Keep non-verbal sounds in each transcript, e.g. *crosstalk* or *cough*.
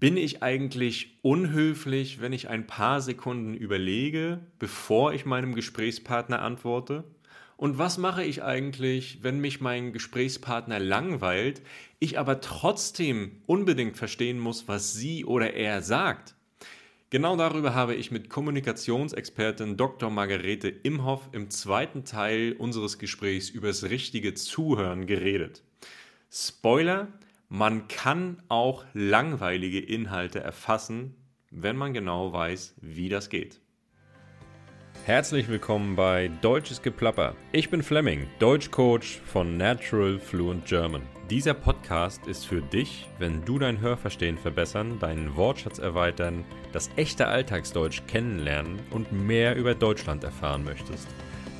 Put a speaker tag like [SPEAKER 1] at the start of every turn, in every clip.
[SPEAKER 1] Bin ich eigentlich unhöflich, wenn ich ein paar Sekunden überlege, bevor ich meinem Gesprächspartner antworte? Und was mache ich eigentlich, wenn mich mein Gesprächspartner langweilt, ich aber trotzdem unbedingt verstehen muss, was sie oder er sagt? Genau darüber habe ich mit Kommunikationsexpertin Dr. Margarete Imhoff im zweiten Teil unseres Gesprächs übers richtige Zuhören geredet. Spoiler, man kann auch langweilige Inhalte erfassen, wenn man genau weiß, wie das geht. Herzlich willkommen bei Deutsches Geplapper. Ich bin Fleming, Deutschcoach von Natural Fluent German. Dieser Podcast ist für dich, wenn du dein Hörverstehen verbessern, deinen Wortschatz erweitern, das echte Alltagsdeutsch kennenlernen und mehr über Deutschland erfahren möchtest.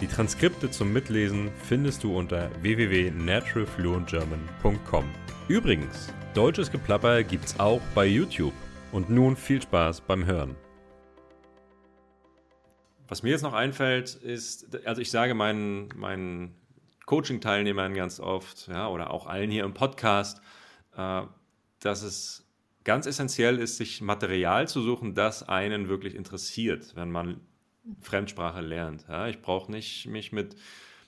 [SPEAKER 1] Die Transkripte zum Mitlesen findest du unter www.naturalfluentgerman.com. Übrigens, deutsches Geplapper gibt's auch bei YouTube. Und nun viel Spaß beim Hören. Was mir jetzt noch einfällt, ist, also ich sage meinen, meinen Coaching-Teilnehmern ganz oft, ja, oder auch allen hier im Podcast, äh, dass es ganz essentiell ist, sich Material zu suchen, das einen wirklich interessiert, wenn man Fremdsprache lernt. Ja. Ich brauche nicht mich mit,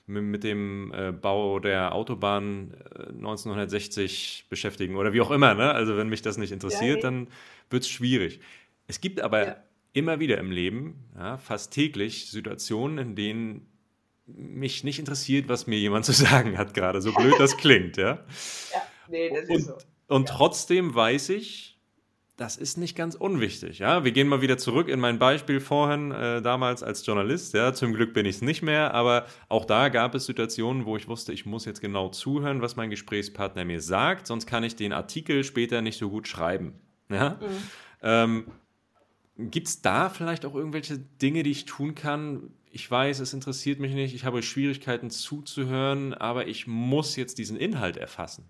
[SPEAKER 1] mit, dem äh, Bau der Autobahn äh, 1960 beschäftigen oder wie auch immer. Ne? Also wenn mich das nicht interessiert, ja, dann wird es schwierig. Es gibt aber ja immer wieder im Leben, ja, fast täglich, Situationen, in denen mich nicht interessiert, was mir jemand *laughs* zu sagen hat gerade, so blöd das klingt, ja. *laughs* Ja, nee, das und, ist so. Und trotzdem weiß ich, das ist nicht ganz unwichtig, ja. Wir gehen mal wieder zurück in mein Beispiel vorhin, äh, damals als Journalist, ja. Zum Glück bin ich es nicht mehr, aber auch da gab es Situationen, wo ich wusste, ich muss jetzt genau zuhören, was mein Gesprächspartner mir sagt, sonst kann ich den Artikel später nicht so gut schreiben, ja. Mhm. Ähm, Gibt es da vielleicht auch irgendwelche Dinge, die ich tun kann? Ich weiß, es interessiert mich nicht, ich habe Schwierigkeiten zuzuhören, aber ich muss jetzt diesen Inhalt erfassen.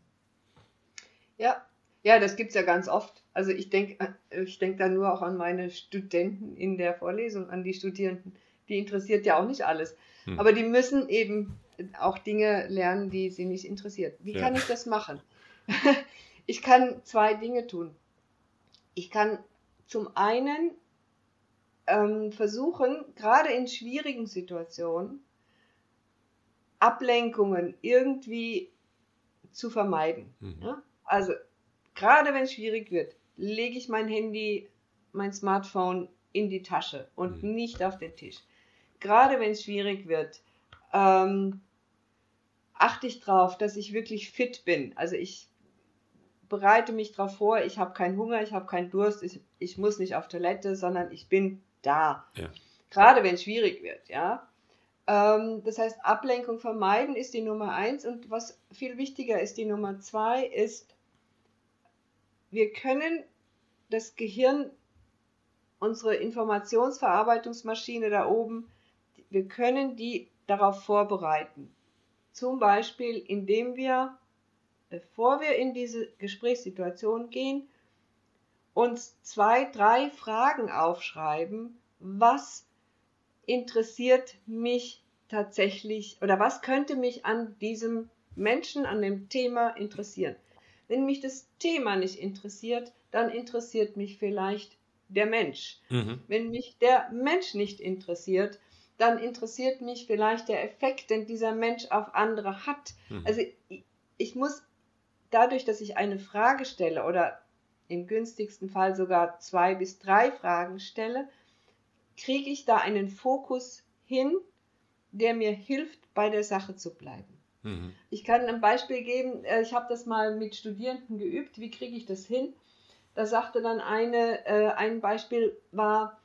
[SPEAKER 2] Ja, ja, das gibt es ja ganz oft. Also ich denke äh, ich denk da nur auch an meine Studenten in der Vorlesung, an die Studierenden. Die interessiert ja auch nicht alles. Hm. Aber die müssen eben auch Dinge lernen, die sie nicht interessiert. Wie ja. kann ich das machen? *laughs* ich kann zwei Dinge tun. Ich kann zum einen ähm, versuchen, gerade in schwierigen Situationen, Ablenkungen irgendwie zu vermeiden. Mhm. Ja? Also gerade wenn es schwierig wird, lege ich mein Handy, mein Smartphone in die Tasche und mhm. nicht auf den Tisch. Gerade wenn es schwierig wird, ähm, achte ich darauf, dass ich wirklich fit bin. Also ich bereite mich darauf vor, ich habe keinen Hunger, ich habe keinen Durst, ich, ich muss nicht auf Toilette, sondern ich bin da. Ja. Gerade wenn es schwierig wird, ja. Ähm, das heißt, Ablenkung vermeiden ist die Nummer eins und was viel wichtiger ist, die Nummer zwei ist, wir können das Gehirn, unsere Informationsverarbeitungsmaschine da oben, wir können die darauf vorbereiten. Zum Beispiel, indem wir bevor wir in diese Gesprächssituation gehen, uns zwei, drei Fragen aufschreiben, was interessiert mich tatsächlich oder was könnte mich an diesem Menschen, an dem Thema interessieren. Wenn mich das Thema nicht interessiert, dann interessiert mich vielleicht der Mensch. Mhm. Wenn mich der Mensch nicht interessiert, dann interessiert mich vielleicht der Effekt, den dieser Mensch auf andere hat. Mhm. Also ich muss dadurch, dass ich eine Frage stelle oder im günstigsten Fall sogar zwei bis drei Fragen stelle, kriege ich da einen Fokus hin, der mir hilft, bei der Sache zu bleiben. Mhm. Ich kann ein Beispiel geben, äh, ich habe das mal mit Studierenden geübt, wie kriege ich das hin? Da sagte dann eine, äh, ein Beispiel war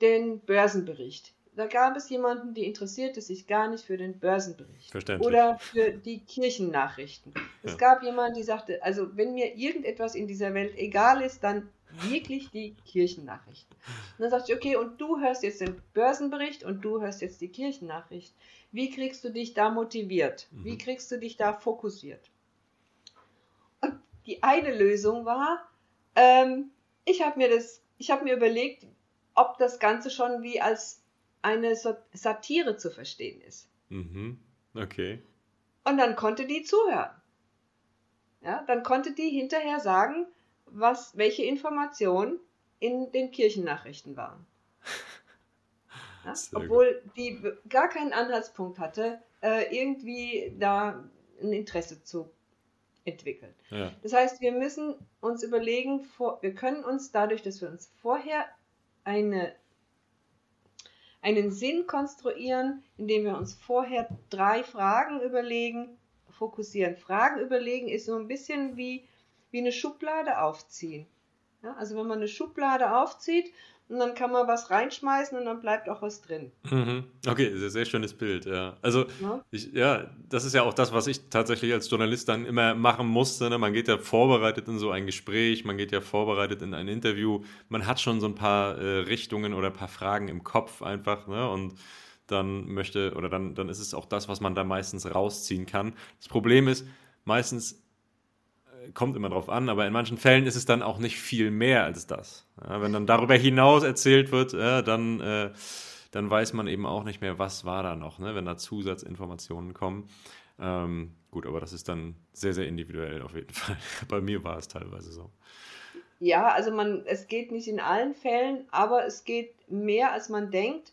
[SPEAKER 2] den Börsenbericht. Da gab es jemanden, die interessierte sich gar nicht für den Börsenbericht oder für die Kirchennachrichten. Es ja. gab jemanden, die sagte, also wenn mir irgendetwas in dieser Welt egal ist, dann wirklich die Kirchennachrichten. Und dann sagte ich, okay, und du hörst jetzt den Börsenbericht und du hörst jetzt die Kirchennachricht. Wie kriegst du dich da motiviert? Mhm. Wie kriegst du dich da fokussiert? Und die eine Lösung war, ähm, ich habe mir das, ich habe mir überlegt, ob das Ganze schon wie als eine Satire zu verstehen ist.
[SPEAKER 1] Mhm. Okay.
[SPEAKER 2] Und dann konnte die zuhören. Ja, dann konnte die hinterher sagen, was, welche Informationen in den Kirchennachrichten waren. Ja? Obwohl gut. die gar keinen Anhaltspunkt hatte, äh, irgendwie da ein Interesse zu entwickeln. Ja. Das heißt, wir müssen uns überlegen, vor, wir können uns dadurch, dass wir uns vorher eine, einen Sinn konstruieren, indem wir uns vorher drei Fragen überlegen, fokussieren. Fragen überlegen ist so ein bisschen wie, wie eine Schublade aufziehen. Ja, also wenn man eine Schublade aufzieht und dann kann man was reinschmeißen und dann bleibt auch was drin.
[SPEAKER 1] Mhm. Okay, sehr, sehr schönes Bild, ja. Also, ja. Ich, ja, das ist ja auch das, was ich tatsächlich als Journalist dann immer machen musste. Ne? Man geht ja vorbereitet in so ein Gespräch, man geht ja vorbereitet in ein Interview, man hat schon so ein paar äh, Richtungen oder ein paar Fragen im Kopf einfach, ne? Und dann möchte, oder dann, dann ist es auch das, was man da meistens rausziehen kann. Das Problem ist, meistens kommt immer drauf an, aber in manchen Fällen ist es dann auch nicht viel mehr als das. Ja, wenn dann darüber hinaus erzählt wird, ja, dann, äh, dann weiß man eben auch nicht mehr, was war da noch, ne, wenn da Zusatzinformationen kommen. Ähm, gut, aber das ist dann sehr, sehr individuell auf jeden *laughs* Fall. Bei mir war es teilweise so.
[SPEAKER 2] Ja, also man, es geht nicht in allen Fällen, aber es geht mehr, als man denkt.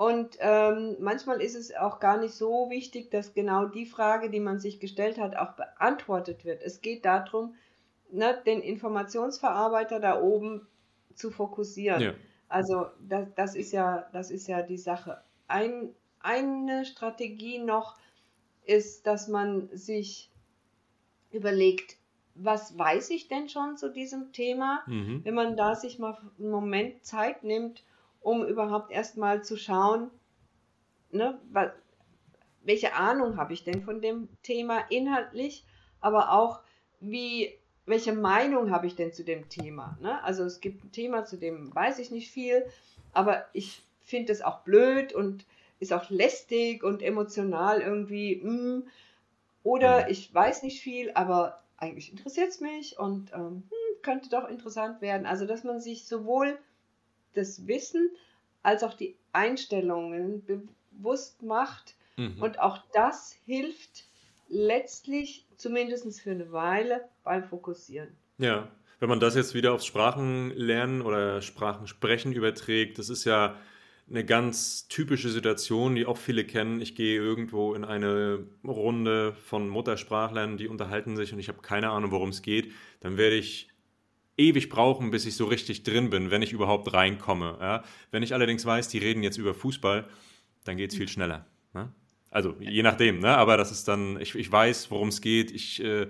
[SPEAKER 2] Und ähm, manchmal ist es auch gar nicht so wichtig, dass genau die Frage, die man sich gestellt hat, auch beantwortet wird. Es geht darum, ne, den Informationsverarbeiter da oben zu fokussieren. Ja. Also das, das, ist ja, das ist ja die Sache. Ein, eine Strategie noch ist, dass man sich überlegt, was weiß ich denn schon zu diesem Thema? Mhm. Wenn man da sich mal einen Moment Zeit nimmt, um überhaupt erstmal zu schauen, ne, was, welche Ahnung habe ich denn von dem Thema inhaltlich, aber auch wie, welche Meinung habe ich denn zu dem Thema. Ne? Also es gibt ein Thema, zu dem weiß ich nicht viel, aber ich finde es auch blöd und ist auch lästig und emotional irgendwie. Mh. Mm. Oder mhm. ich weiß nicht viel, aber eigentlich interessiert es mich und ähm, hm, könnte doch interessant werden. Also dass man sich sowohl das Wissen als auch die Einstellungen bewusst macht. Mhm. Und auch das hilft letztlich, zumindest für eine Weile, beim Fokussieren.
[SPEAKER 1] Ja, wenn man das jetzt wieder aufs Sprachenlernen oder Sprachensprechen überträgt, das ist ja eine ganz typische Situation, die auch viele kennen. Ich gehe irgendwo in eine Runde von Muttersprachlern, die unterhalten sich und ich habe keine Ahnung, worum es geht. Dann werde ich ewig brauchen, bis ich so richtig drin bin, wenn ich überhaupt reinkomme. Ja? Wenn ich allerdings weiß, die reden jetzt über Fußball, dann geht es viel schneller. Ne? Also je nachdem, ne? aber das ist dann, ich, ich weiß, worum es geht, ich äh,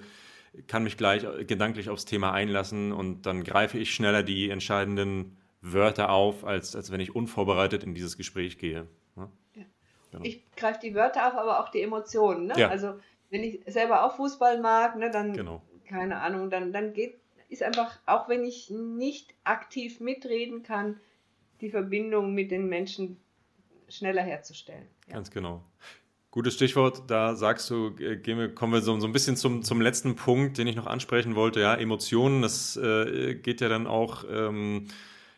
[SPEAKER 1] kann mich gleich gedanklich aufs Thema einlassen und dann greife ich schneller die entscheidenden Wörter auf, als, als wenn ich unvorbereitet in dieses Gespräch gehe. Ne?
[SPEAKER 2] Ja. Genau. Ich greife die Wörter auf, aber auch die Emotionen. Ne? Ja. Also wenn ich selber auch Fußball mag, ne, dann, genau. keine Ahnung, dann, dann geht ist einfach, auch wenn ich nicht aktiv mitreden kann, die Verbindung mit den Menschen schneller herzustellen.
[SPEAKER 1] Ja. Ganz genau. Gutes Stichwort, da sagst du, wir, kommen wir so, so ein bisschen zum, zum letzten Punkt, den ich noch ansprechen wollte. Ja, Emotionen, das äh, geht ja dann auch ähm,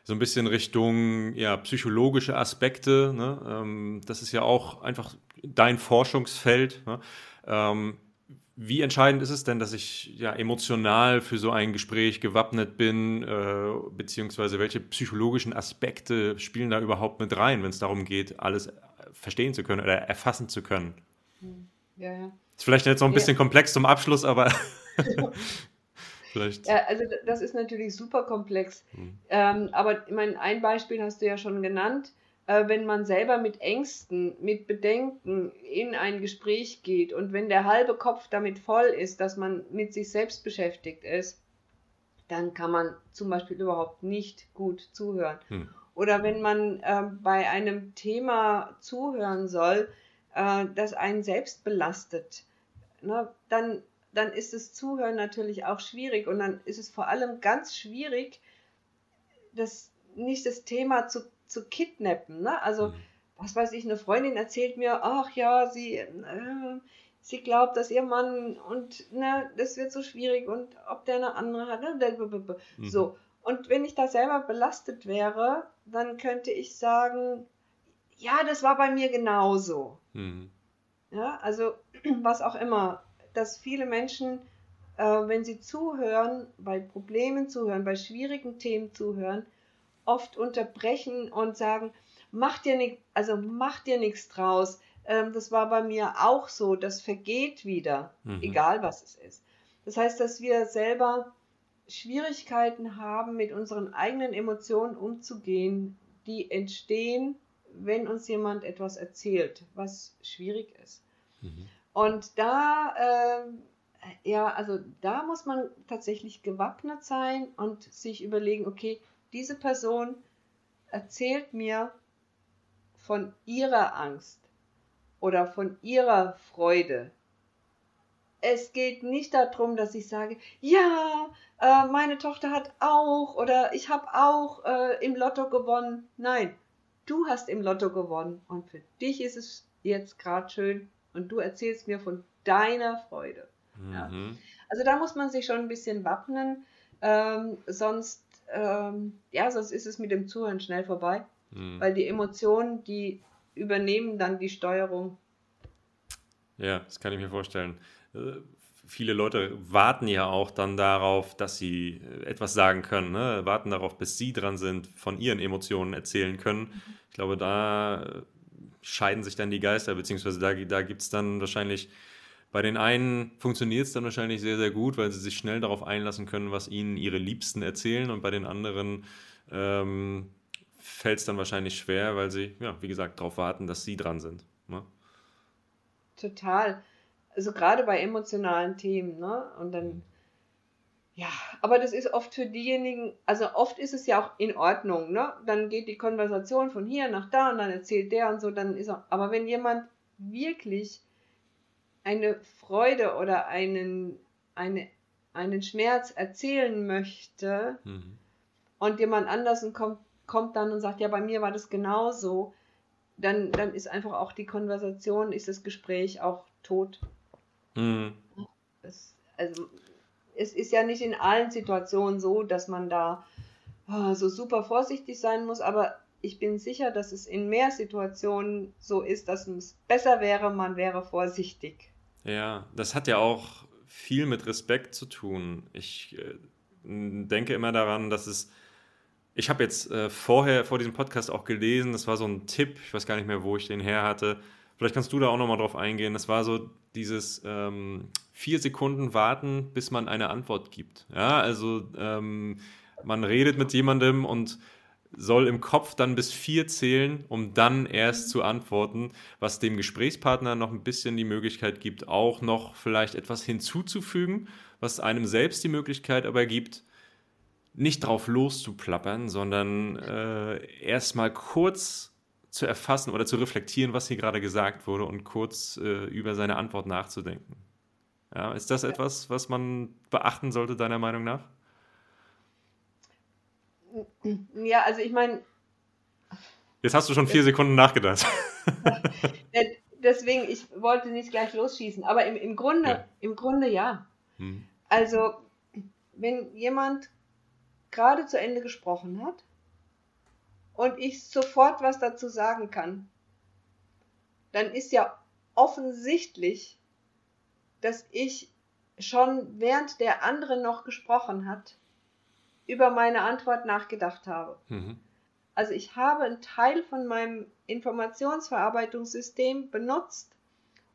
[SPEAKER 1] so ein bisschen Richtung ja, psychologische Aspekte. Ne? Ähm, das ist ja auch einfach dein Forschungsfeld. Ne? Ähm, wie entscheidend ist es denn, dass ich ja emotional für so ein Gespräch gewappnet bin, äh, beziehungsweise welche psychologischen Aspekte spielen da überhaupt mit rein, wenn es darum geht, alles verstehen zu können oder erfassen zu können? Hm, ja, ja. Ist vielleicht jetzt noch ein bisschen ja. komplex zum Abschluss, aber *laughs*
[SPEAKER 2] vielleicht. Ja, also das ist natürlich super komplex. Hm. Ähm, aber ich meine, ein Beispiel hast du ja schon genannt äh, wenn man selber mit Ängsten, mit Bedenken in ein Gespräch geht und wenn der halbe Kopf damit voll ist, dass man mit sich selbst beschäftigt ist, dann kann man zum Beispiel überhaupt nicht gut zuhören. Hm. Oder wenn man äh, bei einem Thema zuhören soll, äh, das einen selbst belastet, ne, dann, dann ist das Zuhören natürlich auch schwierig und dann ist es vor allem ganz schwierig, das, nicht das Thema zu zu kidnappen. Ne? Also, mhm. was weiß ich, eine Freundin erzählt mir, ach ja, sie, äh, sie glaubt, dass ihr Mann und ne, das wird so schwierig und ob der eine andere hat. Ne? Mhm. So. Und wenn ich da selber belastet wäre, dann könnte ich sagen, ja, das war bei mir genauso. Mhm. Ja, also *clears throat* was auch immer, dass viele Menschen äh, wenn sie zuhören, bei Problemen zuhören, bei schwierigen Themen zuhören, oft unterbrechen und sagen, mach dir nicht, also mach dir nichts draus. Ähm, das war bei mir auch so, das vergeht wieder, mhm. egal was es ist. Das heißt, dass wir selber Schwierigkeiten haben, mit unseren eigenen Emotionen umzugehen, die entstehen, wenn uns jemand etwas erzählt, was schwierig ist. Mhm. Und da, äh, ja, also da muss man tatsächlich gewappnet sein und sich überlegen, okay, diese Person erzählt mir von ihrer Angst oder von ihrer Freude. Es geht nicht darum, dass ich sage, ja, äh, meine Tochter hat auch oder ich habe auch äh, im Lotto gewonnen. Nein, du hast im Lotto gewonnen und für dich ist es jetzt gerade schön und du erzählst mir von deiner Freude. Mhm. Ja. Also da muss man sich schon ein bisschen wappnen, ähm, sonst, ähm, ja, sonst ist es mit dem Zuhören schnell vorbei, mhm. weil die Emotionen, die übernehmen dann die Steuerung.
[SPEAKER 1] Ja, das kann ich mir vorstellen. Äh, viele Leute warten ja auch dann darauf, dass sie äh, etwas sagen können, ne? warten darauf, bis sie dran sind, von ihren Emotionen erzählen können. Mhm. Ich glaube, da äh, scheiden sich dann die Geister, beziehungsweise da, da gibt es dann wahrscheinlich, bei den einen funktioniert es dann wahrscheinlich sehr, sehr gut, weil sie sich schnell darauf einlassen können, was ihnen ihre Liebsten erzählen und bei den anderen ähm, fällt es dann wahrscheinlich schwer, weil sie, ja, wie gesagt, darauf warten, dass sie dran sind. Ne?
[SPEAKER 2] Total also gerade bei emotionalen Themen, ne? Und dann, ja, aber das ist oft für diejenigen, also oft ist es ja auch in Ordnung, ne? Dann geht die Konversation von hier nach da und dann erzählt der und so, dann ist er, aber wenn jemand wirklich eine Freude oder einen, eine, einen Schmerz erzählen möchte mhm. und jemand anders kommt, kommt dann und sagt, ja, bei mir war das genauso, dann, dann ist einfach auch die Konversation, ist das Gespräch auch tot. Mhm. Es, also, es ist ja nicht in allen Situationen so, dass man da oh, so super vorsichtig sein muss, aber ich bin sicher, dass es in mehr Situationen so ist, dass es besser wäre, man wäre vorsichtig.
[SPEAKER 1] Ja, das hat ja auch viel mit Respekt zu tun. Ich äh, denke immer daran, dass es. Ich habe jetzt äh, vorher, vor diesem Podcast auch gelesen, das war so ein Tipp, ich weiß gar nicht mehr, wo ich den her hatte. Vielleicht kannst du da auch nochmal drauf eingehen. Das war so dieses ähm, vier Sekunden warten, bis man eine Antwort gibt. Ja, also ähm, man redet mit jemandem und soll im Kopf dann bis vier zählen, um dann erst zu antworten, was dem Gesprächspartner noch ein bisschen die Möglichkeit gibt, auch noch vielleicht etwas hinzuzufügen, was einem selbst die Möglichkeit aber gibt, nicht drauf loszuplappern, sondern äh, erstmal kurz zu erfassen oder zu reflektieren, was hier gerade gesagt wurde und kurz äh, über seine Antwort nachzudenken. Ja, ist das etwas, was man beachten sollte, deiner Meinung nach?
[SPEAKER 2] Ja, also ich meine.
[SPEAKER 1] Jetzt hast du schon vier Sekunden nachgedacht. *laughs*
[SPEAKER 2] Deswegen, ich wollte nicht gleich losschießen, aber im, im, Grunde, ja. im Grunde ja. Hm. Also, wenn jemand gerade zu Ende gesprochen hat und ich sofort was dazu sagen kann, dann ist ja offensichtlich, dass ich schon während der andere noch gesprochen hat, über meine Antwort nachgedacht habe. Mhm. Also ich habe einen Teil von meinem Informationsverarbeitungssystem benutzt,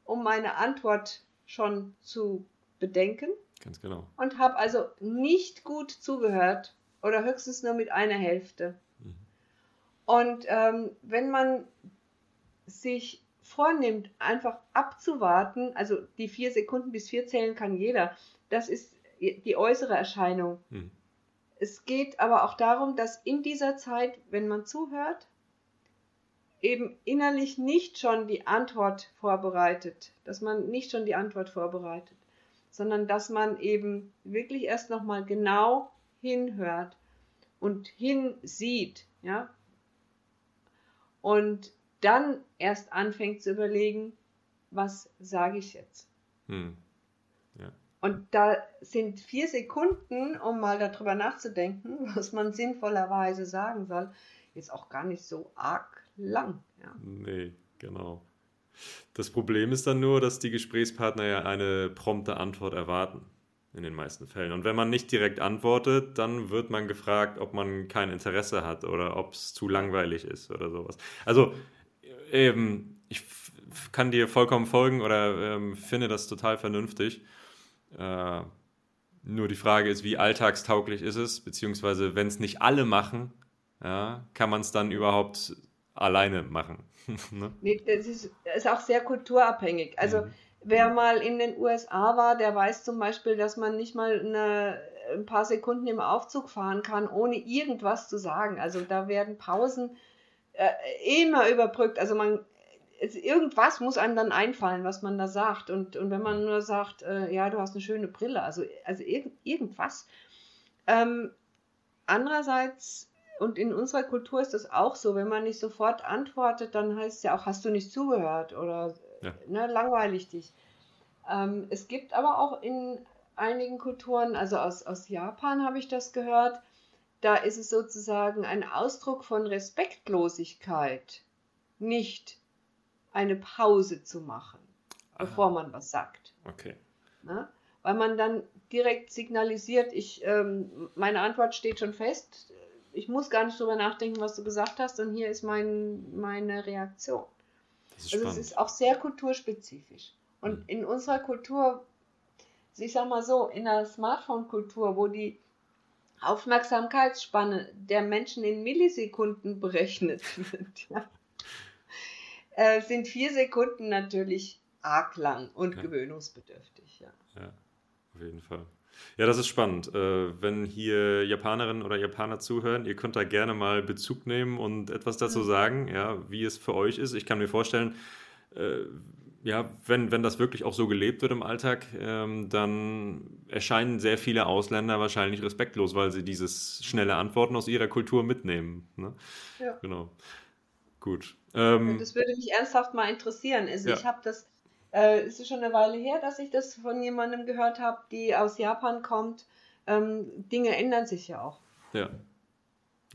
[SPEAKER 2] um meine Antwort schon zu bedenken.
[SPEAKER 1] Ganz genau.
[SPEAKER 2] Und habe also nicht gut zugehört oder höchstens nur mit einer Hälfte. Und ähm, wenn man sich vornimmt, einfach abzuwarten, also die vier Sekunden bis vier zählen kann jeder, das ist die äußere Erscheinung. Hm. Es geht aber auch darum, dass in dieser Zeit, wenn man zuhört, eben innerlich nicht schon die Antwort vorbereitet, dass man nicht schon die Antwort vorbereitet, sondern dass man eben wirklich erst nochmal genau hinhört und hinsieht, ja, und dann erst anfängt zu überlegen, was sage ich jetzt? Hm. Und da sind vier Sekunden, um mal darüber nachzudenken, *laughs* was man sinnvollerweise sagen soll, jetzt auch gar nicht so arg lang. Ja.
[SPEAKER 1] Nee, genau. Das Problem ist dann nur, dass die Gesprächspartner ja eine prompte Antwort erwarten. in den meisten Fällen. Und wenn man nicht direkt antwortet, dann wird man gefragt, ob man kein Interesse hat oder ob es zu langweilig ist oder sowas. Also eben, ich kann dir vollkommen folgen oder ähm, finde das total vernünftig. Äh, nur die Frage ist, wie alltagstauglich ist es, beziehungsweise wenn es nicht alle machen, ja, kann man es dann überhaupt alleine machen. *laughs*
[SPEAKER 2] ne? nee, das ist, ist, auch sehr kulturabhängig. Also mhm. wer mal in den USA war, der weiß zum Beispiel, dass man nicht mal eine, ein paar Sekunden im Aufzug fahren kann, ohne irgendwas zu sagen. Also da werden Pausen äh, immer überbrückt. Also man irgendwas muss einem dann einfallen, was man da sagt. Und, und wenn man nur sagt, äh, ja, du hast eine schöne Brille, also, also irg irgendwas. Ähm, andererseits, und in unserer Kultur ist das auch so, wenn man nicht sofort antwortet, dann heißt es ja auch, hast du nicht zugehört oder ja. ne, langweilig dich. Ähm, es gibt aber auch in einigen Kulturen, also aus, aus Japan habe ich das gehört, da ist es sozusagen ein Ausdruck von Respektlosigkeit, nicht eine Pause zu machen, Aha. bevor man was sagt.
[SPEAKER 1] Okay.
[SPEAKER 2] Na? Weil man dann direkt signalisiert, ich, ähm, meine Antwort steht schon fest, ich muss gar nicht drüber nachdenken, was du gesagt hast, und hier ist mein, meine Reaktion. Also spannend. es ist auch sehr kulturspezifisch. Und mhm. in unserer Kultur, ich sag mal so, in der Smartphone-Kultur, wo die Aufmerksamkeitsspanne der Menschen in Millisekunden berechnet *laughs* wird, ja, äh, sind vier Sekunden natürlich arg lang und ja. gewöhnungsbedürftig. Ja.
[SPEAKER 1] ja, auf jeden Fall. Ja, das ist spannend. Äh, wenn hier Japanerinnen oder Japaner zuhören, ihr könnt da gerne mal Bezug nehmen und etwas dazu mhm. sagen, ja, wie es für euch ist. Ich kann mir vorstellen, äh, ja, wenn, wenn das wirklich auch so gelebt wird im Alltag, ähm, dann erscheinen sehr viele Ausländer wahrscheinlich respektlos, weil sie dieses schnelle Antworten aus ihrer Kultur mitnehmen. Ne? Ja. Genau. Gut.
[SPEAKER 2] Ähm, das würde mich ernsthaft mal interessieren. Also ja. ich habe das, äh, es ist schon eine Weile her, dass ich das von jemandem gehört habe, die aus Japan kommt. Ähm, Dinge ändern sich ja auch.
[SPEAKER 1] Ja.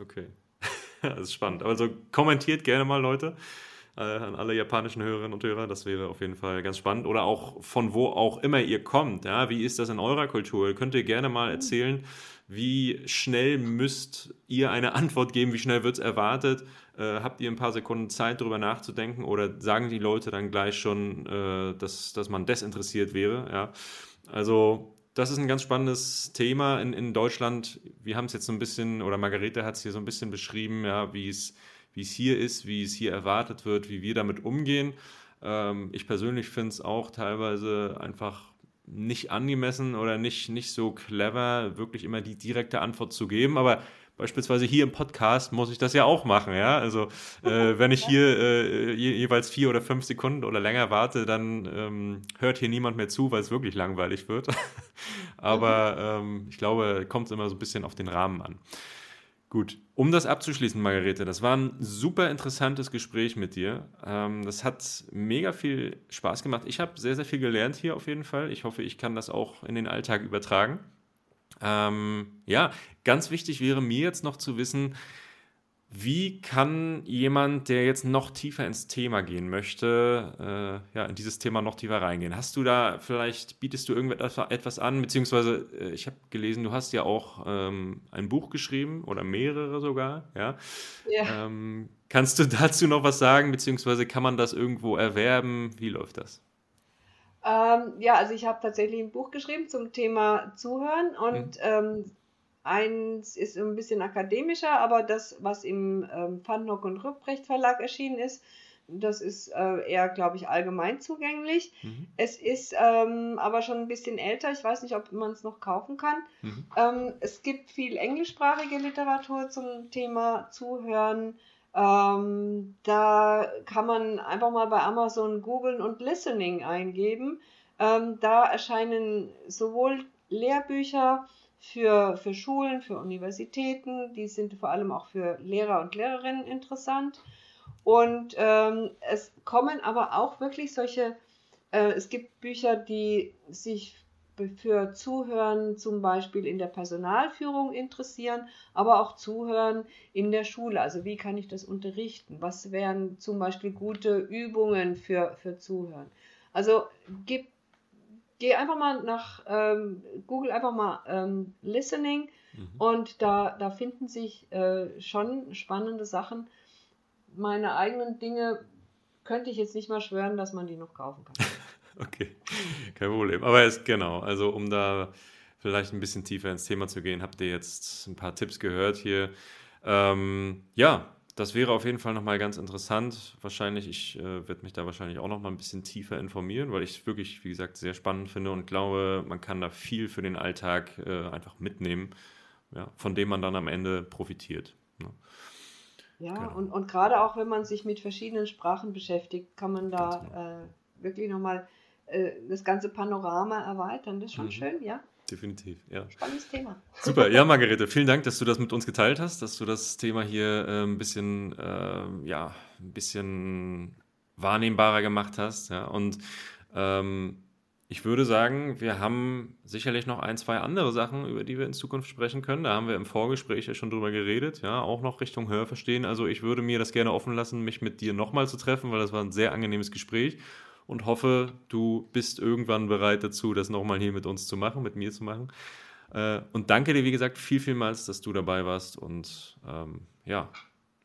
[SPEAKER 1] Okay. *laughs* das ist spannend. Also kommentiert gerne mal, Leute, äh, an alle japanischen Hörerinnen und Hörer. Das wäre auf jeden Fall ganz spannend. Oder auch von wo auch immer ihr kommt. Ja? Wie ist das in eurer Kultur? Könnt ihr gerne mal erzählen, wie schnell müsst ihr eine Antwort geben? Wie schnell wird es erwartet? Äh, habt ihr ein paar Sekunden Zeit, darüber nachzudenken? Oder sagen die Leute dann gleich schon, äh, dass, dass man desinteressiert wäre? Ja? Also, das ist ein ganz spannendes Thema in, in Deutschland. Wir haben es jetzt so ein bisschen, oder Margarete hat es hier so ein bisschen beschrieben, ja, wie es wie es hier ist, wie es hier erwartet wird, wie wir damit umgehen. Ähm, ich persönlich finde es auch teilweise einfach nicht angemessen oder nicht, nicht so clever, wirklich immer die direkte Antwort zu geben. Aber beispielsweise hier im Podcast muss ich das ja auch machen, ja. Also äh, *laughs* wenn ich hier äh, je, jeweils vier oder fünf Sekunden oder länger warte, dann ähm, hört hier niemand mehr zu, weil es wirklich langweilig wird. *laughs* Aber ähm, ich glaube, kommt es immer so ein bisschen auf den Rahmen an. Gut, um das abzuschließen, Margarete, das war ein super interessantes Gespräch mit dir. Ähm, das hat mega viel Spaß gemacht. Ich habe sehr, sehr viel gelernt hier auf jeden Fall. Ich hoffe, ich kann das auch in den Alltag übertragen. Ähm, ja, ganz wichtig wäre mir jetzt noch zu wissen, wie kann jemand, der jetzt noch tiefer ins Thema gehen möchte, äh, ja, in dieses Thema noch tiefer reingehen? Hast du da vielleicht, bietest du irgendetwas an? Beziehungsweise, äh, ich habe gelesen, du hast ja auch ähm, ein Buch geschrieben oder mehrere sogar, ja? ja. Ähm, kannst du dazu noch was sagen? Beziehungsweise kann man das irgendwo erwerben? Wie läuft das?
[SPEAKER 2] Ähm, ja, also ich habe tatsächlich ein Buch geschrieben zum Thema Zuhören und mhm. Eins ist ein bisschen akademischer, aber das, was im ähm, Pfannhock und Rübrecht Verlag erschienen ist, das ist äh, eher, glaube ich, allgemein zugänglich. Mhm. Es ist ähm, aber schon ein bisschen älter. Ich weiß nicht, ob man es noch kaufen kann. Mhm. Ähm, es gibt viel englischsprachige Literatur zum Thema Zuhören. Ähm, da kann man einfach mal bei Amazon googeln und Listening eingeben. Ähm, da erscheinen sowohl Lehrbücher, für, für Schulen, für Universitäten. Die sind vor allem auch für Lehrer und Lehrerinnen interessant. Und ähm, es kommen aber auch wirklich solche, äh, es gibt Bücher, die sich für Zuhören zum Beispiel in der Personalführung interessieren, aber auch Zuhören in der Schule. Also wie kann ich das unterrichten? Was wären zum Beispiel gute Übungen für, für Zuhören? Also gibt geh einfach mal nach, ähm, Google einfach mal ähm, Listening mhm. und da, da finden sich äh, schon spannende Sachen. Meine eigenen Dinge könnte ich jetzt nicht mal schwören, dass man die noch kaufen kann. *laughs*
[SPEAKER 1] okay, kein Problem. Aber es genau, also um da vielleicht ein bisschen tiefer ins Thema zu gehen, habt ihr jetzt ein paar Tipps gehört hier. Ähm, ja, das wäre auf jeden Fall nochmal ganz interessant. Wahrscheinlich, ich äh, werde mich da wahrscheinlich auch nochmal ein bisschen tiefer informieren, weil ich es wirklich, wie gesagt, sehr spannend finde und glaube, man kann da viel für den Alltag äh, einfach mitnehmen, ja, von dem man dann am Ende profitiert.
[SPEAKER 2] Ne? Ja, genau. und, und gerade auch wenn man sich mit verschiedenen Sprachen beschäftigt, kann man da genau. äh, wirklich nochmal äh, das ganze Panorama erweitern. Das ist schon mhm. schön, ja
[SPEAKER 1] definitiv. Ja.
[SPEAKER 2] Spannendes Thema.
[SPEAKER 1] Super, ja, Margarete, vielen Dank, dass du das mit uns geteilt hast, dass du das Thema hier äh, ein bisschen, äh, ja, ein bisschen wahrnehmbarer gemacht hast. Ja. Und ähm, ich würde sagen, wir haben sicherlich noch ein, zwei andere Sachen, über die wir in Zukunft sprechen können. Da haben wir im Vorgespräch ja schon drüber geredet, ja, auch noch Richtung Hörverstehen. Also ich würde mir das gerne offen lassen, mich mit dir nochmal zu treffen, weil das war ein sehr angenehmes Gespräch und hoffe, du bist irgendwann bereit dazu, das nochmal hier mit uns zu machen, mit mir zu machen. Äh, und danke dir, wie gesagt, viel, vielmals, dass du dabei warst und ähm, ja,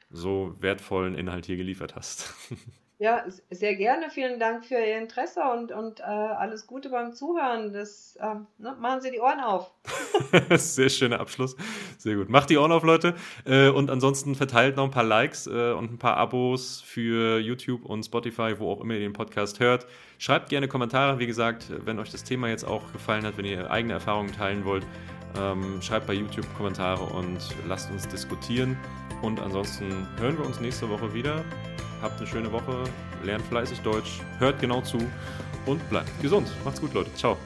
[SPEAKER 1] so wertvollen Inhalt hier geliefert hast. *laughs*
[SPEAKER 2] Ja, sehr gerne. Vielen Dank für Ihr Interesse und, und äh, alles Gute beim Zuhören. Das, äh, ne, machen Sie die Ohren auf. *laughs*
[SPEAKER 1] sehr schöner Abschluss. Sehr gut. Macht die Ohren auf, Leute. Äh, und ansonsten verteilt noch ein paar Likes äh, und ein paar Abos für YouTube und Spotify, wo auch immer ihr den Podcast hört. Schreibt gerne Kommentare. Wie gesagt, wenn euch das Thema jetzt auch gefallen hat, wenn ihr eigene Erfahrungen teilen wollt, ähm, schreibt bei YouTube Kommentare und lasst uns diskutieren. Und ansonsten hören wir uns nächste Woche wieder. Habt eine schöne Woche, lernt fleißig Deutsch, hört genau zu und bleibt gesund. Macht's gut, Leute. Ciao.